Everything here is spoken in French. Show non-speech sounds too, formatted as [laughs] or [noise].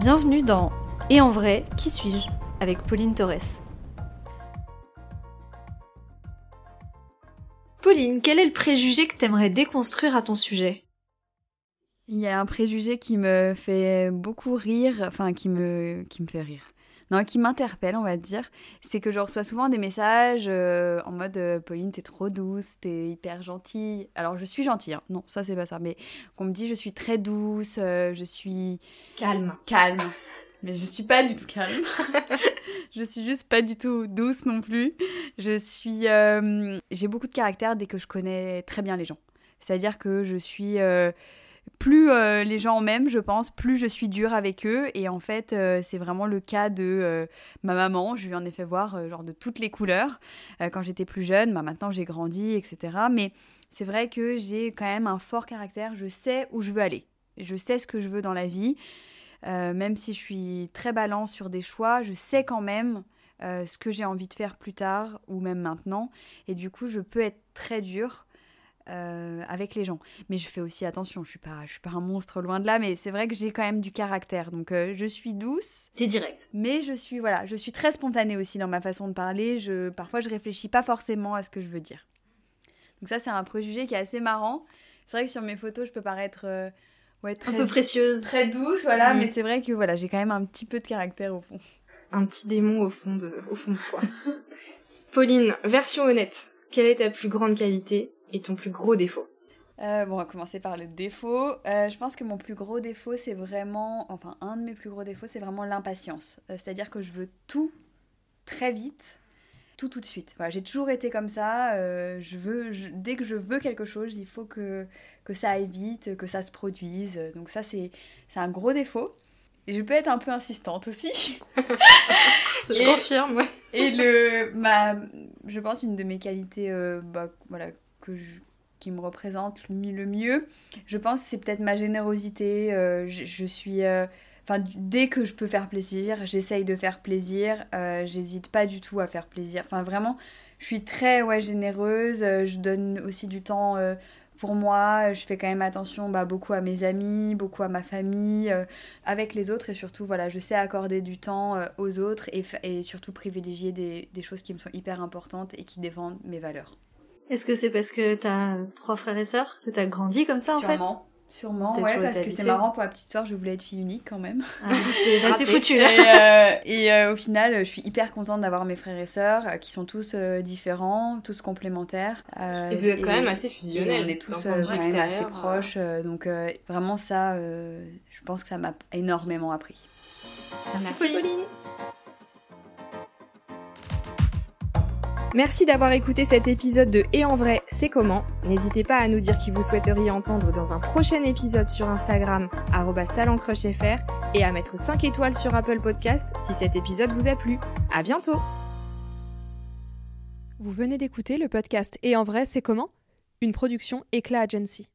Bienvenue dans Et en vrai, qui suis-je avec Pauline Torres. Pauline, quel est le préjugé que t'aimerais déconstruire à ton sujet? Il y a un préjugé qui me fait beaucoup rire, enfin qui me, qui me fait rire. Non, qui m'interpelle, on va dire, c'est que je reçois souvent des messages euh, en mode euh, Pauline, t'es trop douce, t'es hyper gentille. Alors, je suis gentille, hein. non, ça c'est pas ça, mais qu'on me dit je suis très douce, euh, je suis. Calme. Calme. [laughs] Mais je suis pas du tout calme. [laughs] je suis juste pas du tout douce non plus. Je suis. J'ai beaucoup de caractère dès que je connais très bien les gens. C'est-à-dire que je suis plus euh, les gens m'aiment, je pense, plus je suis dure avec eux. Et en fait, euh, c'est vraiment le cas de euh, ma maman. Je lui en ai fait voir genre de toutes les couleurs quand j'étais plus jeune. Bah, maintenant, j'ai grandi, etc. Mais c'est vrai que j'ai quand même un fort caractère. Je sais où je veux aller. Je sais ce que je veux dans la vie. même si je suis très balance sur des choix, je sais quand même ce que j'ai envie de faire plus tard ou même maintenant. Et du coup, je peux être très dure euh, avec les gens. Mais je fais aussi attention, je suis pas, je suis pas un monstre loin de là, mais c'est vrai que j'ai quand même du caractère. Donc euh, je suis douce. T'es direct. Mais je suis voilà, je suis très spontanée aussi dans ma façon de parler. Je parfois je réfléchis pas forcément à ce que je veux dire. Donc ça c'est un préjugé qui est assez marrant. C'est vrai que sur mes photos je peux paraître euh, ouais, très, un peu précieuse, très douce, voilà. Mm. Mais c'est vrai que voilà, j'ai quand même un petit peu de caractère au fond. Un petit démon au fond de, au fond de toi. [laughs] Pauline, version honnête. Quelle est ta plus grande qualité? Et ton plus gros défaut euh, bon, on va commencer par le défaut. Euh, je pense que mon plus gros défaut, c'est vraiment, enfin, un de mes plus gros défauts, c'est vraiment l'impatience. Euh, c'est-à-dire que je veux tout très vite, tout tout de suite. Voilà, j'ai toujours été comme ça. je veux, dès que je veux quelque chose, il faut que, que ça aille vite, que ça se produise. Donc ça, c'est, c'est un gros défaut. Et je peux être un peu insistante aussi. [laughs] [laughs] je confirme, ouais. Et le, ma, je pense une de mes qualités, bah, voilà, qui me représente le mieux. Je pense que c'est peut-être ma générosité. Euh, je, suis. Euh, enfin, dès que je peux faire plaisir, j'essaye de faire plaisir. Euh, j'hésite pas du tout à faire plaisir. Enfin, vraiment, je suis très ouais, généreuse. je donne aussi du temps pour moi. Je fais quand même attention bah, beaucoup à mes amis, beaucoup à ma famille, avec les autres. Et surtout, voilà, je sais accorder du temps aux autres et, et surtout privilégier des, des choses qui me sont hyper importantes et qui défendent mes valeurs. Est-ce que c'est parce que t'as trois frères et sœurs que t'as grandi comme ça en fait? Sûrement, ouais, parce que c'est marrant pour la petite histoire, je voulais être fille unique quand même. Ah, c'était [laughs] assez foutu Et, euh, [laughs] et euh, au final, je suis hyper contente d'avoir mes frères et sœurs euh, qui sont tous différents, tous complémentaires. et vous êtes quand même assez fusionnels. On est tous quand même assez proches, donc vraiment ça, je pense que ça m'a énormément appris. Merci, Pauline. Merci d'avoir écouté cet épisode de Et en vrai, c'est comment N'hésitez pas à nous dire qui vous souhaiteriez entendre dans un prochain épisode sur Instagram, @talencrushfr et à mettre 5 étoiles sur Apple Podcast si cet épisode vous a plu. À bientôt Vous venez d'écouter le podcast Et en vrai, c'est comment? Une production Éclat Agency.